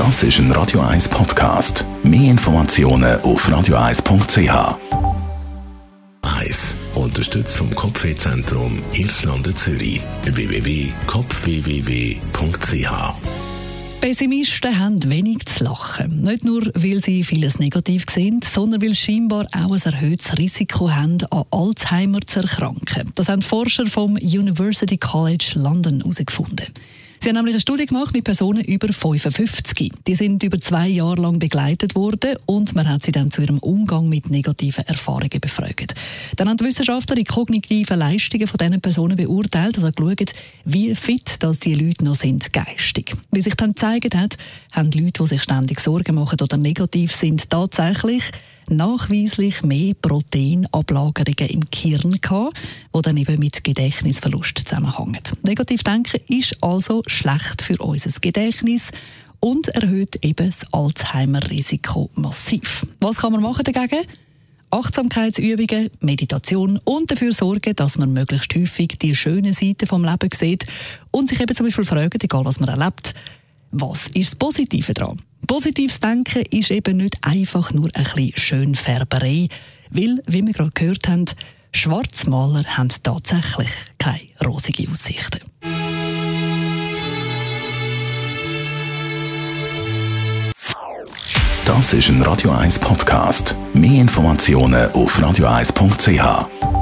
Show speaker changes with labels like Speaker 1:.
Speaker 1: Das ist ein Radio 1 Podcast. Mehr Informationen auf radio1.ch. 1. Unterstützt vom Kopfwehzentrum Irlande Zürich. www.kopfwww.ch
Speaker 2: Pessimisten haben wenig zu lachen. Nicht nur, weil sie vieles negativ sehen, sondern weil sie scheinbar auch ein erhöhtes Risiko haben, an Alzheimer zu erkranken. Das haben Forscher vom University College London herausgefunden. Sie haben nämlich eine Studie gemacht mit Personen über 55. Die sind über zwei Jahre lang begleitet worden und man hat sie dann zu ihrem Umgang mit negativen Erfahrungen befragt. Dann haben die Wissenschaftler die kognitiven Leistungen von diesen Personen beurteilt, also geschaut, wie fit dass die Leute noch sind geistig. Wie sich dann gezeigt hat, haben die Leute, die sich ständig Sorgen machen oder negativ sind, tatsächlich nachweislich mehr Proteinablagerungen im Gehirn gehabt, die dann eben mit Gedächtnisverlust zusammenhängen. Negativ denken ist also schlecht für unser Gedächtnis und erhöht eben das Alzheimer-Risiko massiv. Was kann man machen dagegen? Achtsamkeitsübungen, Meditation und dafür sorgen, dass man möglichst häufig die schönen Seiten vom Leben sieht und sich eben zum Beispiel fragt, egal was man erlebt, was ist das Positive daran? Positives Denken ist eben nicht einfach nur ein bisschen Schönfärberei, weil, wie wir gerade gehört haben, Schwarzmaler haben tatsächlich keine rosigen Aussichten.
Speaker 1: Das ist ein Radio 1 Podcast. Mehr Informationen auf radio1.ch.